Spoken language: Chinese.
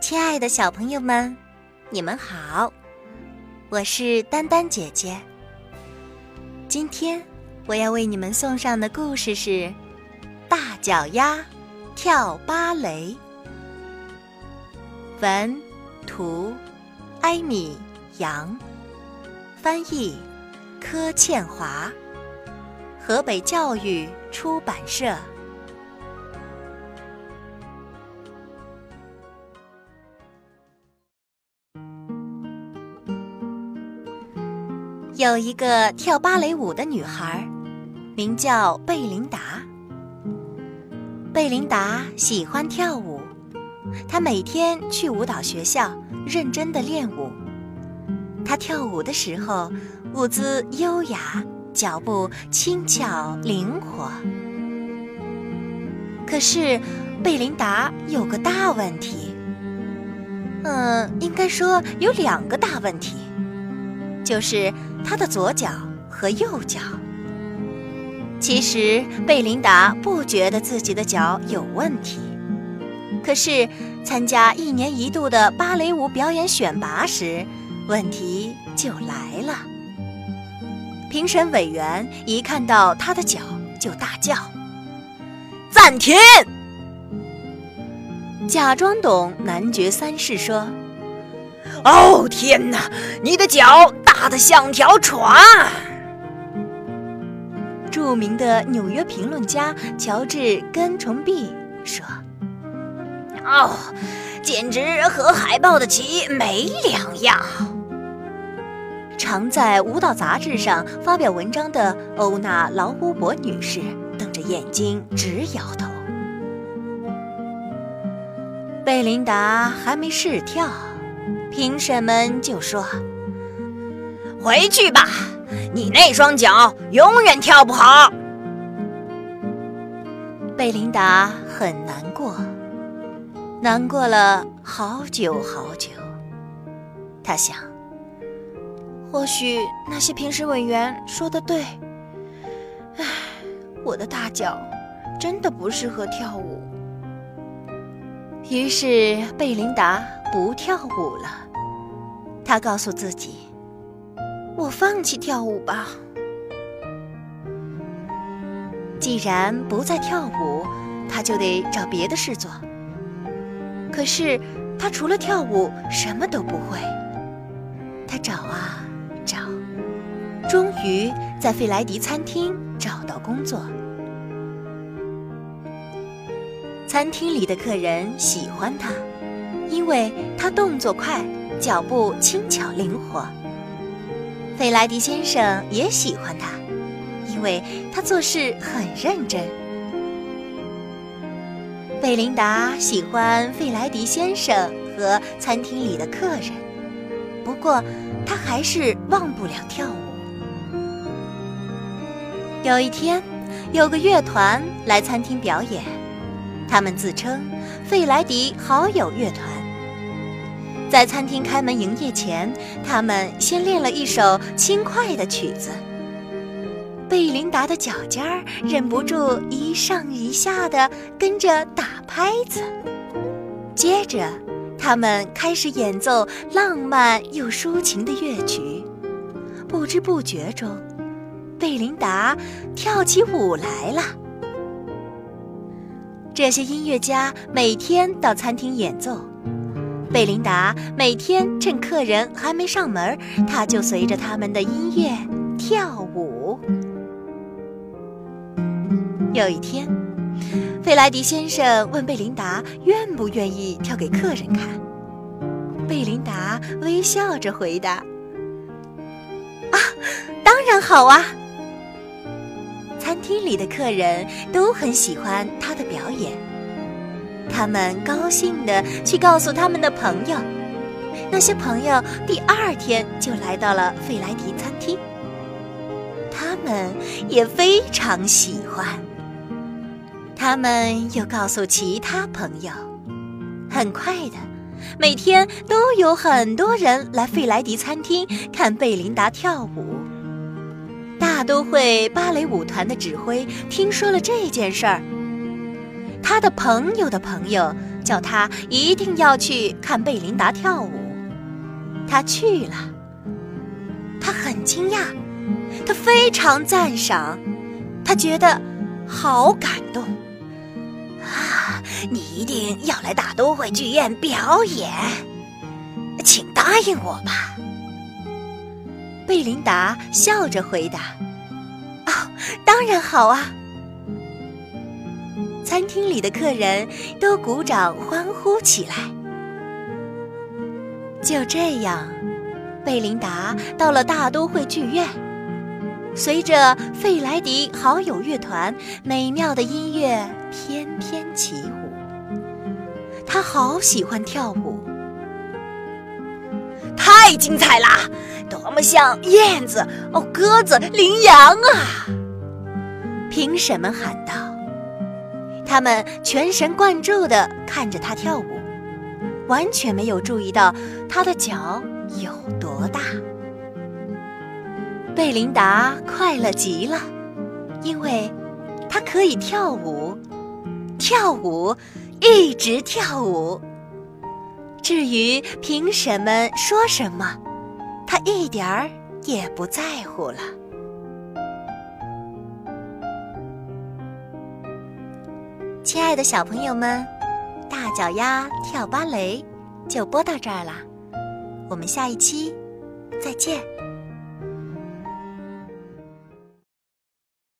亲爱的小朋友们，你们好，我是丹丹姐姐。今天我要为你们送上的故事是《大脚丫跳芭蕾》。文图艾米杨，翻译柯倩华，河北教育出版社。有一个跳芭蕾舞的女孩，名叫贝琳达。贝琳达喜欢跳舞，她每天去舞蹈学校认真的练舞。她跳舞的时候，舞姿优雅，脚步轻巧灵活。可是，贝琳达有个大问题，嗯，应该说有两个大问题。就是他的左脚和右脚。其实贝琳达不觉得自己的脚有问题，可是参加一年一度的芭蕾舞表演选拔时，问题就来了。评审委员一看到他的脚，就大叫：“暂停！”假装懂男爵三世说。哦天哪！你的脚大的像条船。著名的纽约评论家乔治·根崇碧说：“哦，简直和海豹的鳍没两样。”常在舞蹈杂志上发表文章的欧娜·劳乌伯女士瞪着眼睛直摇头。贝琳达还没试跳。评审们就说：“回去吧，你那双脚永远跳不好。”贝琳达很难过，难过了好久好久。他想，或许那些评审委员说的对，唉，我的大脚真的不适合跳舞。于是，贝琳达。不跳舞了，他告诉自己：“我放弃跳舞吧。既然不再跳舞，他就得找别的事做。可是他除了跳舞什么都不会。他找啊找，终于在费莱迪餐厅找到工作。餐厅里的客人喜欢他。”因为他动作快，脚步轻巧灵活。费莱迪先生也喜欢他，因为他做事很认真。贝琳达喜欢费莱迪先生和餐厅里的客人，不过他还是忘不了跳舞。有一天，有个乐团来餐厅表演，他们自称“费莱迪好友乐团”。在餐厅开门营业前，他们先练了一首轻快的曲子。贝琳达的脚尖儿忍不住一上一下的跟着打拍子。接着，他们开始演奏浪漫又抒情的乐曲。不知不觉中，贝琳达跳起舞来了。这些音乐家每天到餐厅演奏。贝琳达每天趁客人还没上门，她就随着他们的音乐跳舞。有一天，费莱迪先生问贝琳达愿不愿意跳给客人看。贝琳达微笑着回答：“啊，当然好啊！”餐厅里的客人都很喜欢她的表演。他们高兴地去告诉他们的朋友，那些朋友第二天就来到了费莱迪餐厅。他们也非常喜欢。他们又告诉其他朋友，很快的，每天都有很多人来费莱迪餐厅看贝琳达跳舞。大都会芭蕾舞团的指挥听说了这件事儿。他的朋友的朋友叫他一定要去看贝琳达跳舞。他去了，他很惊讶，他非常赞赏，他觉得好感动。啊，你一定要来大都会剧院表演，请答应我吧。贝琳达笑着回答：“哦，当然好啊！”餐厅里的客人都鼓掌欢呼起来。就这样，贝琳达到了大都会剧院，随着费莱迪好友乐团美妙的音乐翩翩起舞。他好喜欢跳舞，太精彩啦！多么像燕子哦，鸽子、羚羊啊！评审们喊道。他们全神贯注地看着他跳舞，完全没有注意到他的脚有多大。贝琳达快乐极了，因为她可以跳舞，跳舞，一直跳舞。至于评审们说什么，她一点儿也不在乎了。亲爱的小朋友们，大脚丫跳芭蕾就播到这儿了，我们下一期再见。